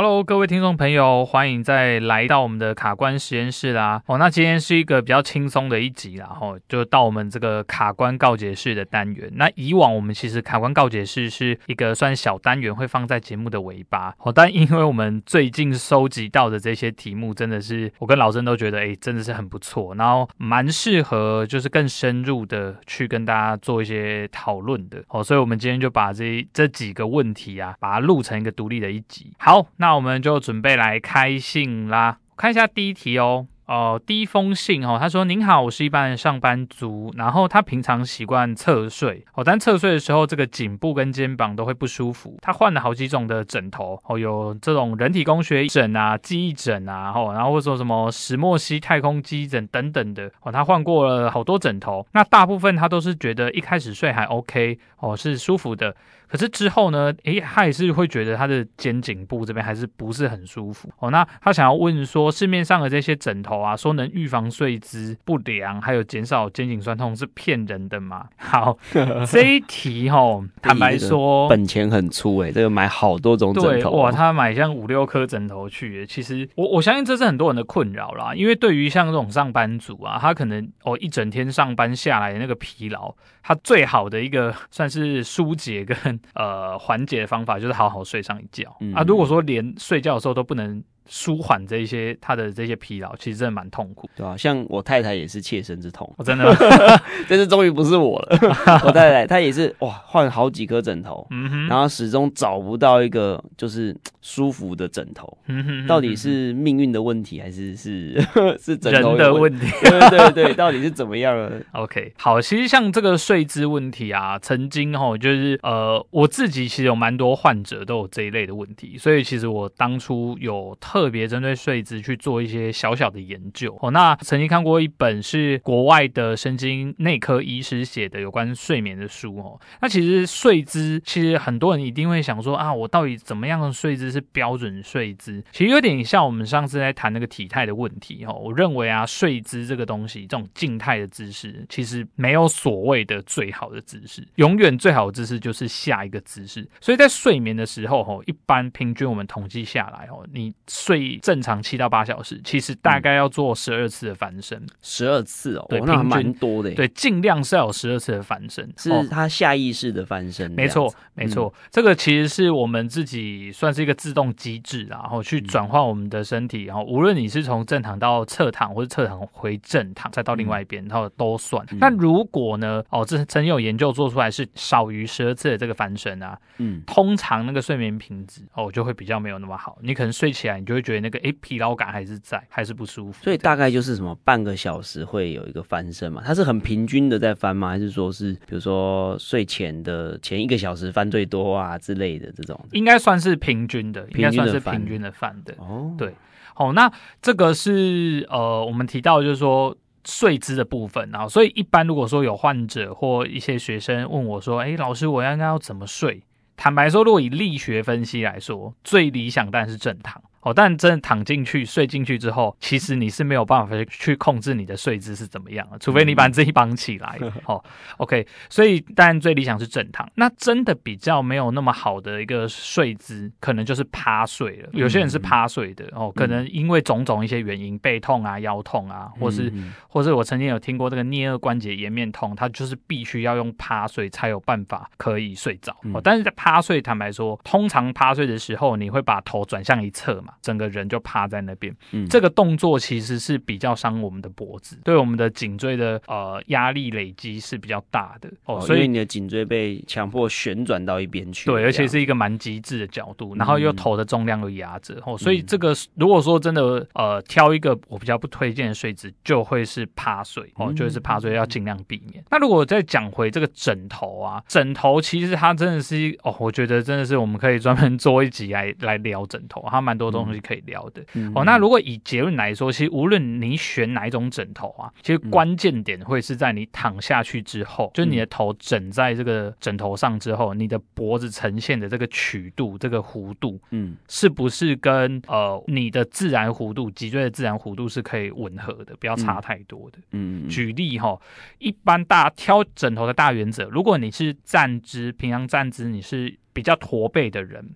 Hello，各位听众朋友，欢迎再来到我们的卡关实验室啦。哦，那今天是一个比较轻松的一集啦，哦，就到我们这个卡关告解室的单元。那以往我们其实卡关告解室是一个算小单元，会放在节目的尾巴。哦，但因为我们最近收集到的这些题目，真的是我跟老曾都觉得，哎，真的是很不错，然后蛮适合就是更深入的去跟大家做一些讨论的。哦，所以我们今天就把这这几个问题啊，把它录成一个独立的一集。好。那那我们就准备来开信啦，看一下第一题哦。哦，第一封信哦，他说：“您好，我是一般的上班族，然后他平常习惯侧睡哦，但侧睡的时候，这个颈部跟肩膀都会不舒服。他换了好几种的枕头哦，有这种人体工学枕啊、记忆枕啊，哦，然后或者说什么石墨烯太空基枕等等的哦，他换过了好多枕头，那大部分他都是觉得一开始睡还 OK 哦，是舒服的。”可是之后呢？诶，他也是会觉得他的肩颈部这边还是不是很舒服哦。那他想要问说，市面上的这些枕头啊，说能预防睡姿不良，还有减少肩颈酸痛，是骗人的吗？好，这一题哦，坦白说，本钱很粗诶，这个买好多种枕头，哇，他买像五六颗枕头去。其实我我相信这是很多人的困扰啦，因为对于像这种上班族啊，他可能哦一整天上班下来的那个疲劳，他最好的一个算是疏解跟。呃，缓解的方法就是好好睡上一觉、嗯、啊。如果说连睡觉的时候都不能。舒缓这一些他的这些疲劳，其实真的蛮痛苦，对吧、啊？像我太太也是切身之痛，哦、真的吗，但是终于不是我了。我太太她也是哇，换好几颗枕头，嗯，然后始终找不到一个就是舒服的枕头，嗯哼，到底是命运的问题，还是是 是枕头的问题？对对对，到底是怎么样了？OK，好，其实像这个睡姿问题啊，曾经哈，就是呃，我自己其实有蛮多患者都有这一类的问题，所以其实我当初有特。特别针对睡姿去做一些小小的研究哦。那曾经看过一本是国外的神经内科医师写的有关睡眠的书哦。那其实睡姿，其实很多人一定会想说啊，我到底怎么样的睡姿是标准睡姿？其实有点像我们上次在谈那个体态的问题哦。我认为啊，睡姿这个东西，这种静态的姿势，其实没有所谓的最好的姿势，永远最好的姿势就是下一个姿势。所以在睡眠的时候哦，一般平均我们统计下来哦，你。睡正常七到八小时，其实大概要做十二次的翻身，十二次哦，对，那蛮多的。对，尽量是要有十二次的翻身，是他下意识的翻身。没错，没错，这个其实是我们自己算是一个自动机制，然后去转换我们的身体，然后无论你是从正躺到侧躺，或者侧躺回正躺，再到另外一边，然后都算。那如果呢？哦，这曾经有研究做出来是少于十二次的这个翻身啊，嗯，通常那个睡眠品质哦就会比较没有那么好，你可能睡起来你就。会觉得那个哎疲劳感还是在，还是不舒服，所以大概就是什么半个小时会有一个翻身嘛？它是很平均的在翻吗？还是说是比如说睡前的前一个小时翻最多啊之类的这种？应该算是平均的，应该算是平均的翻的。哦，对，好，那这个是呃我们提到就是说睡姿的部分啊，所以一般如果说有患者或一些学生问我说，哎，老师我要应该要怎么睡？坦白说，如果以力学分析来说，最理想当然是正躺。哦，但真的躺进去睡进去之后，其实你是没有办法去控制你的睡姿是怎么样的，除非你把自己绑起来。哦，OK，所以当然最理想是正躺。那真的比较没有那么好的一个睡姿，可能就是趴睡了。有些人是趴睡的哦，可能因为种种一些原因，背痛啊、腰痛啊，或是或是我曾经有听过这个颞颌关节颜面痛，他就是必须要用趴睡才有办法可以睡着。哦，但是在趴睡，坦白说，通常趴睡的时候，你会把头转向一侧嘛。整个人就趴在那边，嗯，这个动作其实是比较伤我们的脖子，对我们的颈椎的呃压力累积是比较大的。哦，所以你的颈椎被强迫旋转到一边去，对，而且是一个蛮极致的角度，然后又头的重量又压着。哦，所以这个如果说真的呃挑一个我比较不推荐的睡姿，就会是趴睡。哦，就是趴睡要尽量避免。那如果再讲回这个枕头啊，枕头其实它真的是哦，我觉得真的是我们可以专门做一集来来聊枕头，它蛮多东西可以聊的、嗯、哦。那如果以结论来说，其实无论你选哪一种枕头啊，其实关键点会是在你躺下去之后，嗯、就是你的头枕在这个枕头上之后，你的脖子呈现的这个曲度、这个弧度，嗯，是不是跟呃你的自然弧度、脊椎的自然弧度是可以吻合的，不要差太多的。嗯，嗯举例哈，一般大挑枕头的大原则，如果你是站姿，平常站姿你是比较驼背的人。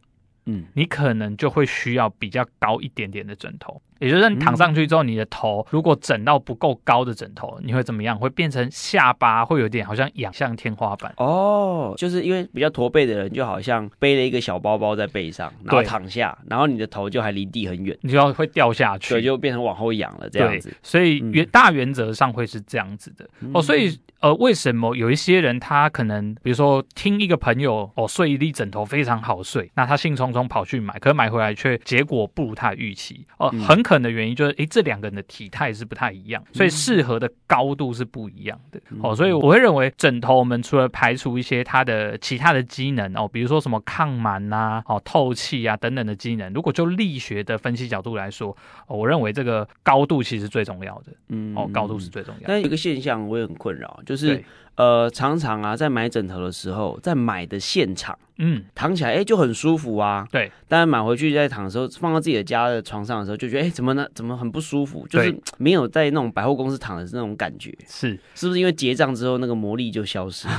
嗯，你可能就会需要比较高一点点的枕头。也就是你躺上去之后，你的头如果枕到不够高的枕头，你会怎么样？会变成下巴会有点好像仰向天花板哦。就是因为比较驼背的人，就好像背了一个小包包在背上，然后躺下，然后你的头就还离地很远，你就要会掉下去，对，就变成往后仰了这样子。所以原大原则上会是这样子的哦。所以呃，为什么有一些人他可能比如说听一个朋友哦睡一粒枕头非常好睡，那他兴冲冲跑去买，可是买回来却结果不如他的预期。哦，很可能的原因就是诶，这两个人的体态是不太一样，所以适合的高度是不一样的。哦。所以我会认为枕头我们除了排除一些它的其他的机能哦，比如说什么抗螨呐、哦透气啊等等的机能，如果就力学的分析角度来说，我认为这个高度其实最重要的，嗯。哦，高度是最重要的。但有一个现象我也很困扰，就是。呃，常常啊，在买枕头的时候，在买的现场，嗯，躺起来，哎、欸，就很舒服啊。对。但是买回去在躺的时候，放到自己的家的床上的时候，就觉得，哎、欸，怎么呢？怎么很不舒服？就是没有在那种百货公司躺的那种感觉。是。是不是因为结账之后那个魔力就消失了？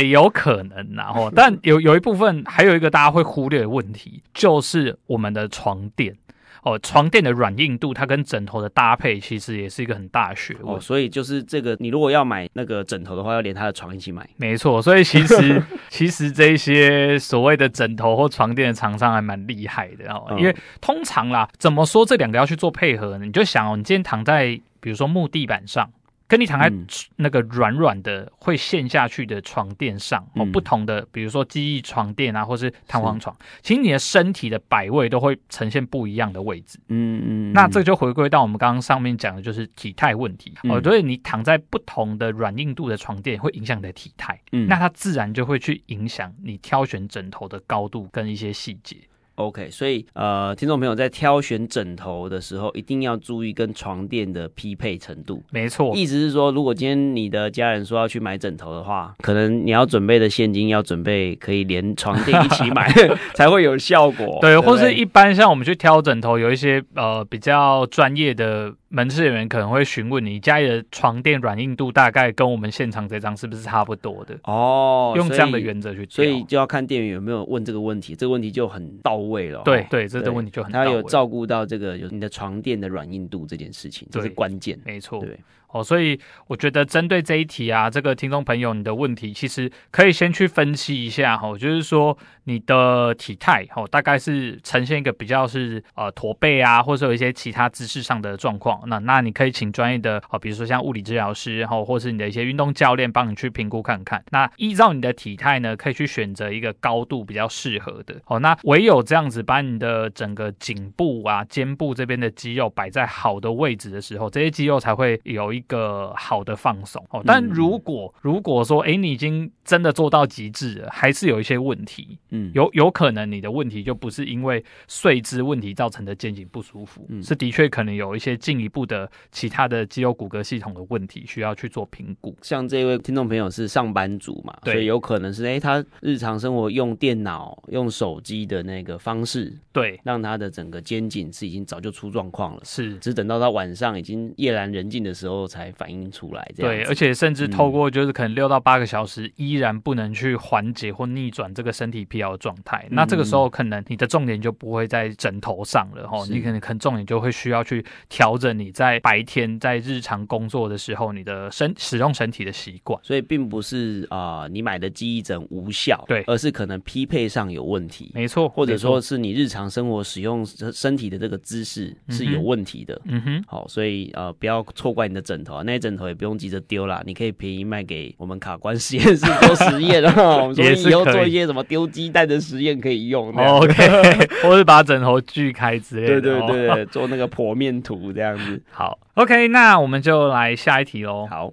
有可能，然后，但有有一部分，还有一个大家会忽略的问题，就是我们的床垫。哦，床垫的软硬度，它跟枕头的搭配，其实也是一个很大的学问。哦，所以就是这个，你如果要买那个枕头的话，要连它的床一起买。没错，所以其实其实这些所谓的枕头或床垫的厂商还蛮厉害的哦，因为通常啦，怎么说这两个要去做配合呢？你就想哦，你今天躺在比如说木地板上。跟你躺在那个软软的会陷下去的床垫上，哦，不同的，比如说记忆床垫啊，或是弹簧床，其实你的身体的摆位都会呈现不一样的位置。嗯嗯，那这就回归到我们刚刚上面讲的，就是体态问题。哦，所以你躺在不同的软硬度的床垫，会影响你的体态。嗯，那它自然就会去影响你挑选枕头的高度跟一些细节。OK，所以呃，听众朋友在挑选枕头的时候，一定要注意跟床垫的匹配程度。没错，意思是说，如果今天你的家人说要去买枕头的话，可能你要准备的现金要准备可以连床垫一起买，才会有效果。对，对或是一般像我们去挑枕头，有一些呃比较专业的。门市人员可能会询问你家里的床垫软硬度大概跟我们现场这张是不是差不多的哦，用这样的原则去，所以就要看店员有没有问这个问题，这个问题就很到位了。对对，这个问题就很到位，他有照顾到这个有你的床垫的软硬度这件事情，这是关键。没错，对。哦，所以我觉得针对这一题啊，这个听众朋友你的问题，其实可以先去分析一下哈，就是说你的体态哦，大概是呈现一个比较是呃驼背啊，或者有一些其他姿势上的状况，那那你可以请专业的哦，比如说像物理治疗师，然后或是你的一些运动教练帮你去评估看看。那依照你的体态呢，可以去选择一个高度比较适合的。哦，那唯有这样子把你的整个颈部啊、肩部这边的肌肉摆在好的位置的时候，这些肌肉才会有一。一个好的放松。哦，但如果如果说，哎，你已经真的做到极致了，还是有一些问题，嗯，有有可能你的问题就不是因为睡姿问题造成的肩颈不舒服，嗯，是的确可能有一些进一步的其他的肌肉骨骼系统的问题需要去做评估。像这位听众朋友是上班族嘛，对，所以有可能是哎，他日常生活用电脑、用手机的那个方式，对，让他的整个肩颈是已经早就出状况了，是，只等到他晚上已经夜阑人静的时候。才反映出来，对，而且甚至透过就是可能六到八个小时，依然不能去缓解或逆转这个身体疲劳的状态。嗯、那这个时候，可能你的重点就不会在枕头上了哈，你可能可能重点就会需要去调整你在白天在日常工作的时候你的身使用身体的习惯。所以并不是啊、呃，你买的记忆枕无效，对，而是可能匹配上有问题，没错，或者说是你日常生活使用身体的这个姿势是有问题的。嗯哼，好，所以呃，不要错怪你的枕头。那些枕头也不用急着丢啦，你可以便宜卖给我们卡关实验室 做实验啊。我们说以后做一些什么丢鸡蛋的实验可以用。OK，或是把枕头锯开之类的。对对对，做那个剖面图这样子。好，OK，那我们就来下一题喽。好。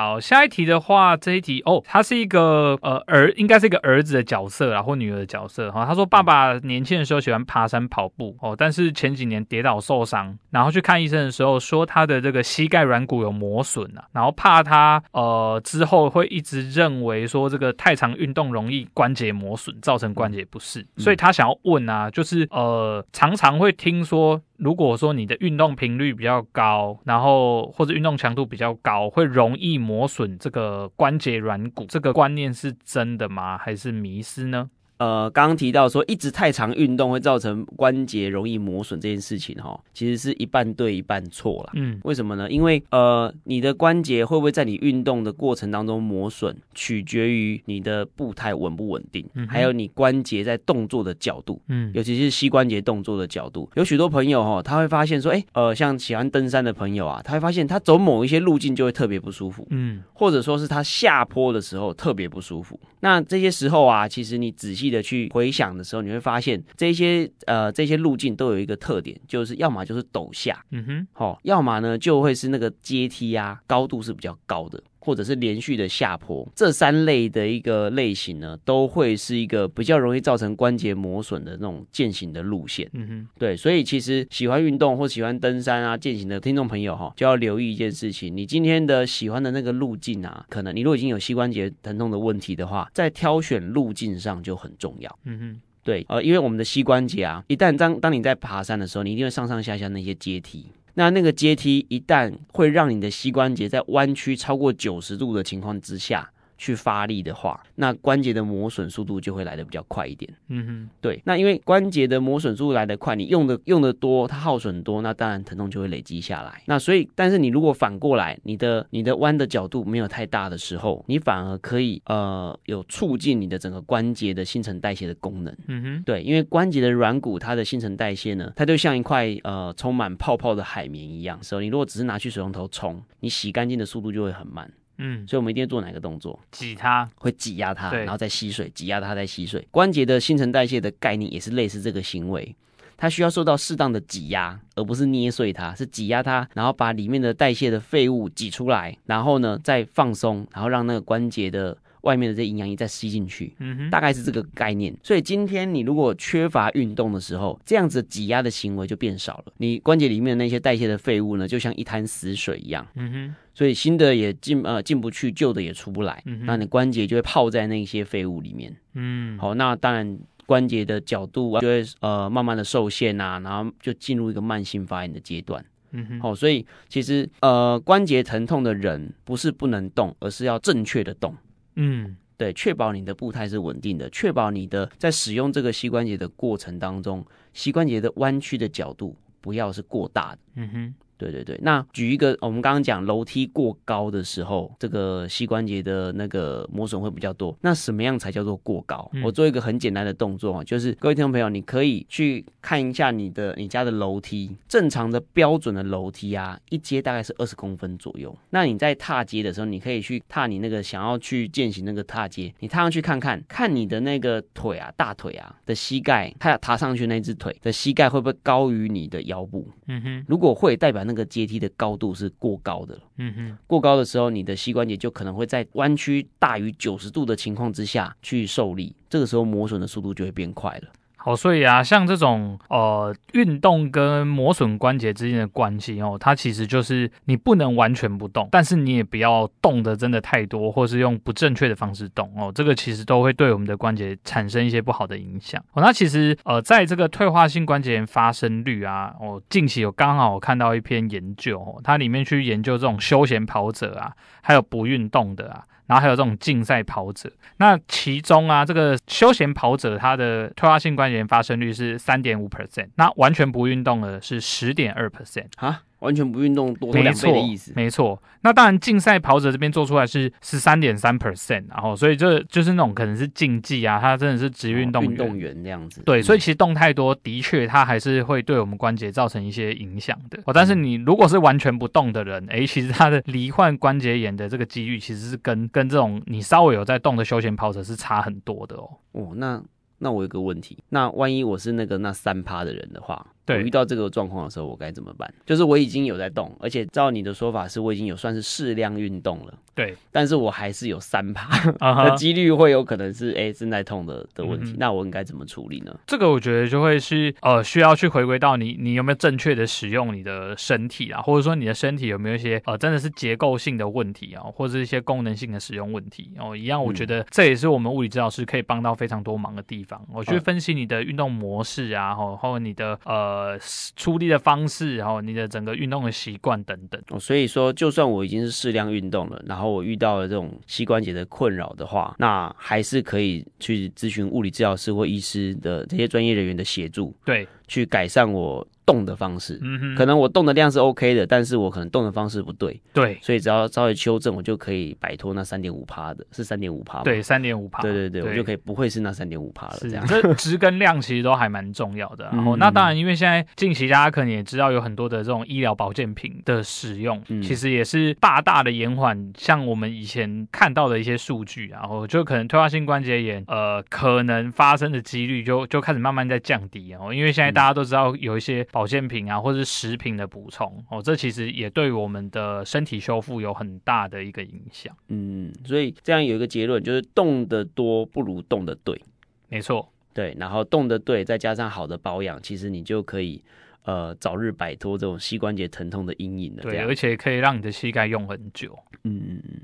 好，下一题的话，这一题哦，他是一个呃儿，应该是一个儿子的角色啦，或女儿的角色哈。他说，爸爸年轻的时候喜欢爬山跑步哦，但是前几年跌倒受伤，然后去看医生的时候说他的这个膝盖软骨有磨损啊，然后怕他呃之后会一直认为说这个太长运动容易关节磨损，造成关节不适，所以他想要问啊，就是呃常常会听说。如果说你的运动频率比较高，然后或者运动强度比较高，会容易磨损这个关节软骨，这个观念是真的吗？还是迷失呢？呃刚刚提到说一直太长运动会造成关节容易磨损这件事情哈，其实是一半对一半错了。嗯，为什么呢？因为呃你的关节会不会在你运动的过程当中磨损，取决于你的步态稳不稳定，嗯，还有你关节在动作的角度，嗯，尤其是膝关节动作的角度。有许多朋友哈，他会发现说，哎，呃，像喜欢登山的朋友啊，他会发现他走某一些路径就会特别不舒服，嗯，或者说是他下坡的时候特别不舒服。那这些时候啊，其实你仔细的去回想的时候，你会发现这些呃这些路径都有一个特点，就是要么就是陡下，嗯哼，好，要么呢就会是那个阶梯啊，高度是比较高的。或者是连续的下坡，这三类的一个类型呢，都会是一个比较容易造成关节磨损的那种健行的路线。嗯哼，对，所以其实喜欢运动或喜欢登山啊、健行的听众朋友哈，就要留意一件事情：你今天的喜欢的那个路径啊，可能你如果已经有膝关节疼痛的问题的话，在挑选路径上就很重要。嗯哼，对，呃，因为我们的膝关节啊，一旦当当你在爬山的时候，你一定会上上下下那些阶梯。那那个阶梯一旦会让你的膝关节在弯曲超过九十度的情况之下去发力的话，那关节的磨损速度就会来的比较快一点。嗯哼，对。那因为关节的磨损速度来得快，你用的用的多，它耗损多，那当然疼痛就会累积下来。那所以，但是你如果反过来，你的你的弯的角度没有太大的时候，你反而可以呃有促进你的整个关节的新陈代谢的功能。嗯哼，对，因为关节的软骨它的新陈代谢呢，它就像一块呃充满泡泡的海绵一样，所以你如果只是拿去水龙头冲，你洗干净的速度就会很慢。嗯，所以我们一定要做哪个动作？挤它，会挤压它，然后再吸水，挤压它再吸水。关节的新陈代谢的概念也是类似这个行为，它需要受到适当的挤压，而不是捏碎它，是挤压它，然后把里面的代谢的废物挤出来，然后呢再放松，然后让那个关节的外面的这营养液再吸进去。嗯哼，大概是这个概念。所以今天你如果缺乏运动的时候，这样子挤压的行为就变少了，你关节里面的那些代谢的废物呢，就像一滩死水一样。嗯哼。所以新的也进呃进不去，旧的也出不来，嗯、那你关节就会泡在那些废物里面。嗯，好，那当然关节的角度就会呃慢慢的受限啊，然后就进入一个慢性发炎的阶段。嗯哼，好，所以其实呃关节疼痛的人不是不能动，而是要正确的动。嗯，对，确保你的步态是稳定的，确保你的在使用这个膝关节的过程当中，膝关节的弯曲的角度不要是过大的。嗯哼。对对对，那举一个，我们刚刚讲楼梯过高的时候，这个膝关节的那个磨损会比较多。那什么样才叫做过高？嗯、我做一个很简单的动作啊，就是各位听众朋友，你可以去看一下你的你家的楼梯，正常的标准的楼梯啊，一阶大概是二十公分左右。那你在踏阶的时候，你可以去踏你那个想要去践行那个踏阶，你踏上去看看，看你的那个腿啊，大腿啊的膝盖，它要踏上去那只腿的膝盖会不会高于你的腰部？嗯哼，如果会，代表那个阶梯的高度是过高的，嗯哼，过高的时候，你的膝关节就可能会在弯曲大于九十度的情况之下去受力，这个时候磨损的速度就会变快了。好，所以啊，像这种呃运动跟磨损关节之间的关系哦，它其实就是你不能完全不动，但是你也不要动得真的太多，或是用不正确的方式动哦，这个其实都会对我们的关节产生一些不好的影响哦。那其实呃，在这个退化性关节炎发生率啊，哦，近期有刚好看到一篇研究哦，它里面去研究这种休闲跑者啊，还有不运动的啊。然后还有这种竞赛跑者，那其中啊，这个休闲跑者他的退化性关节炎发生率是三点五 percent，那完全不运动的是十点二 percent 啊。完全不运动多两倍的意思，没错。那当然，竞赛跑者这边做出来是十三点三 percent，然后所以这就是那种可能是竞技啊，他真的是职动员，运动员这样子。对，所以其实动太多，的确它还是会对我们关节造成一些影响的。哦，但是你如果是完全不动的人，哎，其实他的罹患关节炎的这个几率其实是跟跟这种你稍微有在动的休闲跑者是差很多的哦。哦，那那我有个问题，那万一我是那个那三趴的人的话？对，遇到这个状况的时候，我该怎么办？就是我已经有在动，而且照你的说法是，我已经有算是适量运动了。对，但是我还是有三趴的几率会有可能是哎正在痛的的问题。Uh. 那我应该怎么处理呢？这个我觉得就会是呃需要去回归到你你有没有正确的使用你的身体啊，或者说你的身体有没有一些呃真的是结构性的问题啊，或者是一些功能性的使用问题哦。一样，我觉得这也是我们物理治疗师可以帮到非常多忙的地方。我去分析你的运动模式啊，或或者你的呃。呃出力的方式，然后你的整个运动的习惯等等。哦，所以说，就算我已经是适量运动了，然后我遇到了这种膝关节的困扰的话，那还是可以去咨询物理治疗师或医师的这些专业人员的协助，对，去改善我。动的方式，嗯哼，可能我动的量是 OK 的，但是我可能动的方式不对，对，所以只要稍微修正，我就可以摆脱那三点五趴的，是三点五趴，对，三点五趴，对对对，我就可以不会是那三点五趴了，这样，这值跟量其实都还蛮重要的。然后，那当然，因为现在近期大家可能也知道有很多的这种医疗保健品的使用，嗯、其实也是大大的延缓，像我们以前看到的一些数据，然后就可能退化性关节炎，呃，可能发生的几率就就开始慢慢在降低然后，因为现在大家都知道有一些保健品啊，或者是食品的补充哦，这其实也对我们的身体修复有很大的一个影响。嗯，所以这样有一个结论，就是动得多不如动得对。没错，对，然后动得对，再加上好的保养，其实你就可以呃早日摆脱这种膝关节疼痛的阴影了。对，而且可以让你的膝盖用很久。嗯嗯嗯。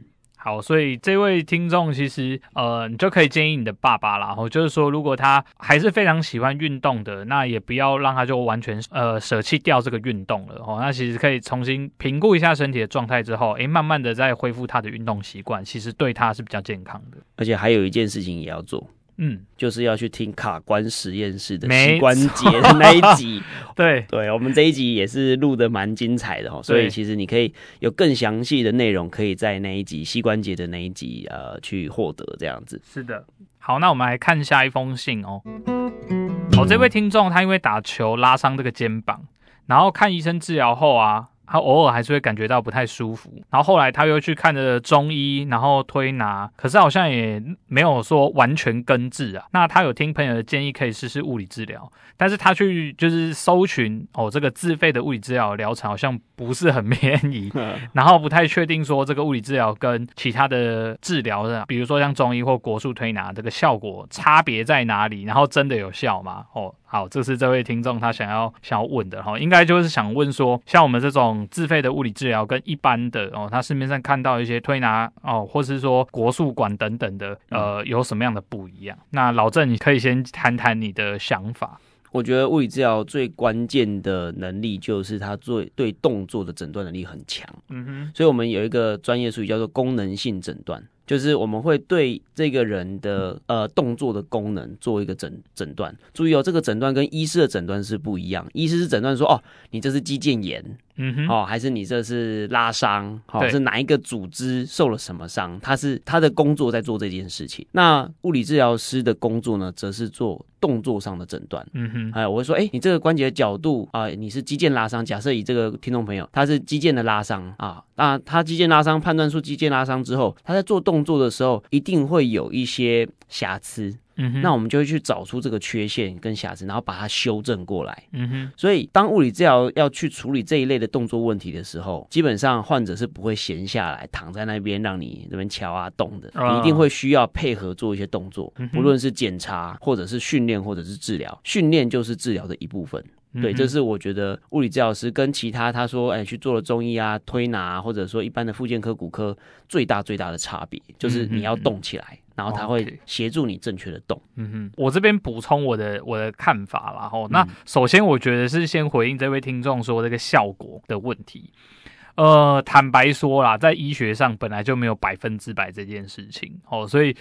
好，所以这位听众其实，呃，你就可以建议你的爸爸啦，然后就是说，如果他还是非常喜欢运动的，那也不要让他就完全呃舍弃掉这个运动了哦。那其实可以重新评估一下身体的状态之后，诶，慢慢的再恢复他的运动习惯，其实对他是比较健康的。而且还有一件事情也要做。嗯，就是要去听卡关实验室的膝关节的那一集。对对，我们这一集也是录的蛮精彩的哦。所以其实你可以有更详细的内容，可以在那一集膝关节的那一集呃去获得这样子。是的，好，那我们来看下一封信哦。哦，这位听众他因为打球拉伤这个肩膀，然后看医生治疗后啊。他偶尔还是会感觉到不太舒服，然后后来他又去看了中医，然后推拿，可是好像也没有说完全根治啊。那他有听朋友的建议，可以试试物理治疗，但是他去就是搜寻哦，这个自费的物理治疗疗程好像不是很便宜，然后不太确定说这个物理治疗跟其他的治疗的，比如说像中医或国术推拿，这个效果差别在哪里？然后真的有效吗？哦。好，这是这位听众他想要想要问的哈，应该就是想问说，像我们这种自费的物理治疗跟一般的哦，他市面上看到一些推拿哦，或是说国术馆等等的，呃，有什么样的不一样？那老郑，你可以先谈谈你的想法。我觉得物理治疗最关键的能力就是它最对动作的诊断能力很强。嗯哼，所以我们有一个专业术语叫做功能性诊断。就是我们会对这个人的呃动作的功能做一个诊诊断。注意哦，这个诊断跟医师的诊断是不一样。医师是诊断说，哦，你这是肌腱炎，嗯哼，哦，还是你这是拉伤，哦，是哪一个组织受了什么伤？他是他的工作在做这件事情。那物理治疗师的工作呢，则是做动作上的诊断。嗯哼，哎，我会说，哎，你这个关节的角度啊，呃，你是肌腱拉伤。假设以这个听众朋友，他是肌腱的拉伤啊，那他肌腱拉伤，判断出肌腱拉伤之后，他在做动。动作的时候一定会有一些瑕疵，嗯哼，那我们就会去找出这个缺陷跟瑕疵，然后把它修正过来，嗯哼。所以当物理治疗要去处理这一类的动作问题的时候，基本上患者是不会闲下来躺在那边让你这边敲啊动的，你一定会需要配合做一些动作，不论是检查或者是训练或者是治疗，训练就是治疗的一部分。对，这是我觉得物理治疗师跟其他他说，哎，去做了中医啊、推拿啊，或者说一般的复健科、骨科最大最大的差别，就是你要动起来，然后他会协助你正确的动。嗯哼，我这边补充我的我的看法啦。吼，那首先我觉得是先回应这位听众说这个效果的问题。呃，坦白说啦，在医学上本来就没有百分之百这件事情，哦，所以。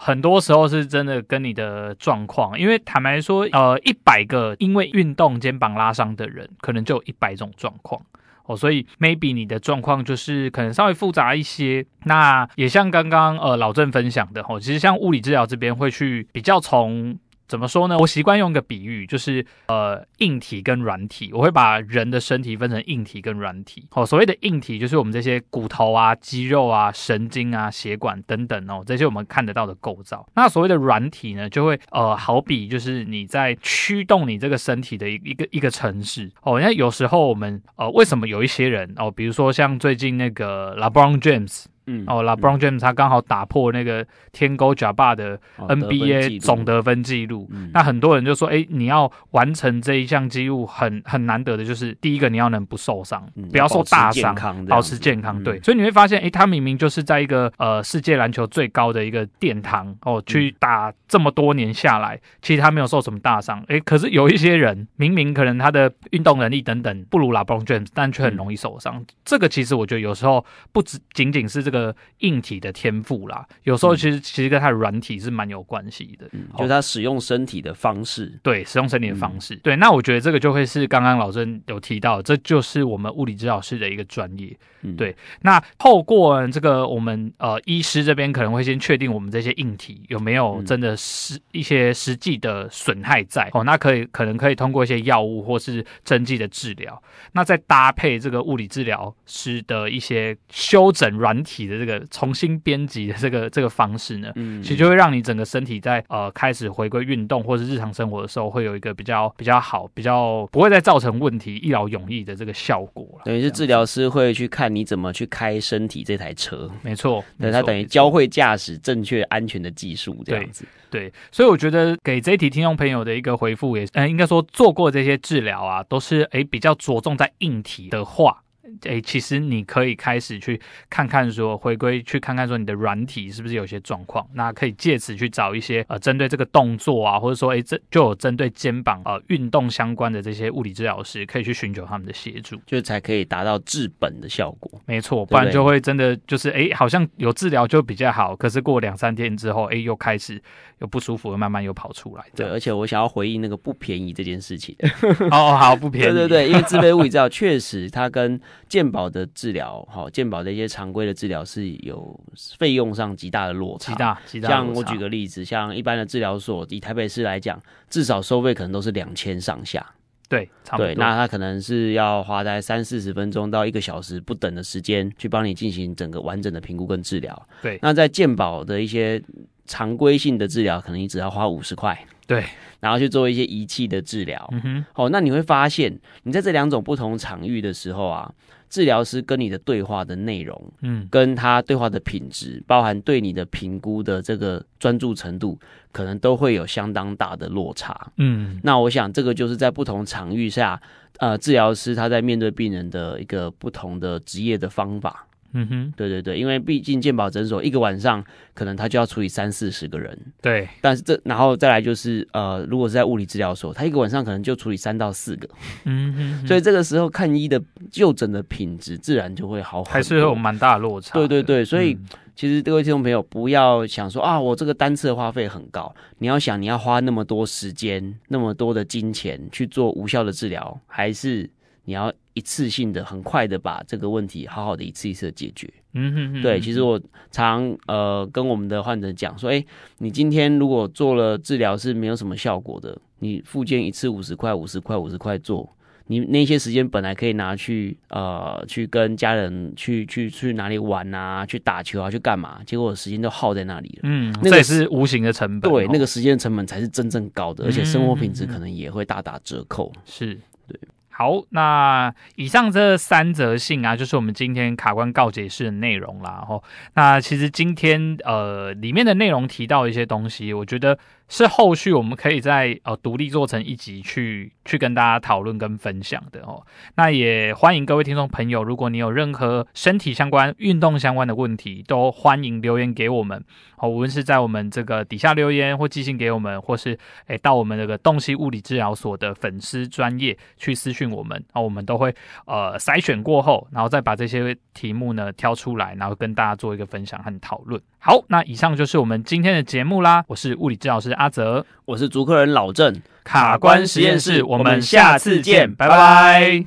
很多时候是真的跟你的状况，因为坦白说，呃，一百个因为运动肩膀拉伤的人，可能就有一百种状况哦，所以 maybe 你的状况就是可能稍微复杂一些。那也像刚刚呃老郑分享的哦，其实像物理治疗这边会去比较从。怎么说呢？我习惯用一个比喻，就是呃硬体跟软体。我会把人的身体分成硬体跟软体。哦，所谓的硬体就是我们这些骨头啊、肌肉啊、神经啊、血管等等哦，这些我们看得到的构造。那所谓的软体呢，就会呃好比就是你在驱动你这个身体的一一个一个城市哦。因为有时候我们呃为什么有一些人哦，比如说像最近那个 LeBron James。嗯，哦，LeBron James 他刚好打破那个天勾贾巴的 NBA 总得分记录。那很多人就说，哎，你要完成这一项纪录，很很难得的，就是第一个你要能不受伤，嗯、不要受大伤，保持健康。对，嗯、所以你会发现，哎，他明明就是在一个呃世界篮球最高的一个殿堂哦，去打这么多年下来，其实他没有受什么大伤。哎，可是有一些人明明可能他的运动能力等等不如 LeBron James，但却很容易受伤。嗯、这个其实我觉得有时候不只仅仅是这个硬体的天赋啦，有时候其实、嗯、其实跟他的软体是蛮有关系的，嗯，就是他使用身体的方式，对，使用身体的方式，嗯、对。那我觉得这个就会是刚刚老郑有提到，这就是我们物理治疗师的一个专业，嗯、对。那透过这个我们呃医师这边可能会先确定我们这些硬体有没有真的是一些实际的损害在。哦，那可以可能可以通过一些药物或是针剂的治疗，那再搭配这个物理治疗师的一些修整软体的这个重新编辑的这个 这个方式呢，嗯，其实就会让你整个身体在呃开始回归运动或是日常生活的时候，会有一个比较比较好、比较不会再造成问题、一劳永逸的这个效果了。等于是治疗师会去看你怎么去开身体这台车，没错，对，他等于教会驾驶正确安全的技术这样子。对，对，所以我觉得给这一题听众朋友的一个回复也，嗯，应该说做过这些治疗啊，都是诶比较着重在硬体的话。诶，其实你可以开始去看看，说回归去看看，说你的软体是不是有些状况，那可以借此去找一些呃针对这个动作啊，或者说诶这就有针对肩膀呃运动相关的这些物理治疗师，可以去寻求他们的协助，就才可以达到治本的效果。没错，不然就会真的就是诶好像有治疗就比较好，可是过两三天之后，诶又开始又不舒服，慢慢又跑出来。对，而且我想要回应那个不便宜这件事情。哦，好，不便宜。对对对，因为自费物理治疗确实它跟健保的治疗，好，健保的一些常规的治疗是有费用上极大的落差，极大极大。像我举个例子，像一般的治疗所，以台北市来讲，至少收费可能都是两千上下。对，差不多。对，那他可能是要花在三四十分钟到一个小时不等的时间，去帮你进行整个完整的评估跟治疗。对，那在健保的一些常规性的治疗，可能你只要花五十块。对。然后去做一些仪器的治疗，嗯哼，好，那你会发现，你在这两种不同场域的时候啊，治疗师跟你的对话的内容，嗯，跟他对话的品质，包含对你的评估的这个专注程度，可能都会有相当大的落差，嗯，那我想这个就是在不同场域下，呃，治疗师他在面对病人的一个不同的职业的方法。嗯哼，对对对，因为毕竟健保诊所一个晚上可能他就要处理三四十个人，对。但是这然后再来就是呃，如果是在物理治疗所，他一个晚上可能就处理三到四个，嗯哼，哼。所以这个时候看医的就诊的品质自然就会好很多，还是有蛮大的落差。对对对，所以、嗯、其实各位听众朋友不要想说啊，我这个单次的花费很高，你要想你要花那么多时间、那么多的金钱去做无效的治疗，还是？你要一次性的、很快的把这个问题好好的一次一次的解决。嗯哼哼。对，其实我常呃跟我们的患者讲说，哎，你今天如果做了治疗是没有什么效果的，你复健一次五十块、五十块、五十块做，你那些时间本来可以拿去呃去跟家人去去去哪里玩啊，去打球啊，去干嘛？结果时间都耗在那里了。嗯，那也是无形的成本。对，那个时间成本才是真正高的，而且生活品质可能也会大打折扣。是，对。好，那以上这三则信啊，就是我们今天卡关告解室的内容啦。吼，那其实今天呃里面的内容提到一些东西，我觉得。是后续我们可以再呃独立做成一集去去跟大家讨论跟分享的哦。那也欢迎各位听众朋友，如果你有任何身体相关、运动相关的问题，都欢迎留言给我们哦。无论是在我们这个底下留言，或寄信给我们，或是诶到我们这个洞悉物理治疗所的粉丝专业去私讯我们，啊我们都会呃筛选过后，然后再把这些题目呢挑出来，然后跟大家做一个分享和讨论。好，那以上就是我们今天的节目啦。我是物理治疗师阿泽，我是主科人老郑，卡关实验室，我们下次见，拜拜。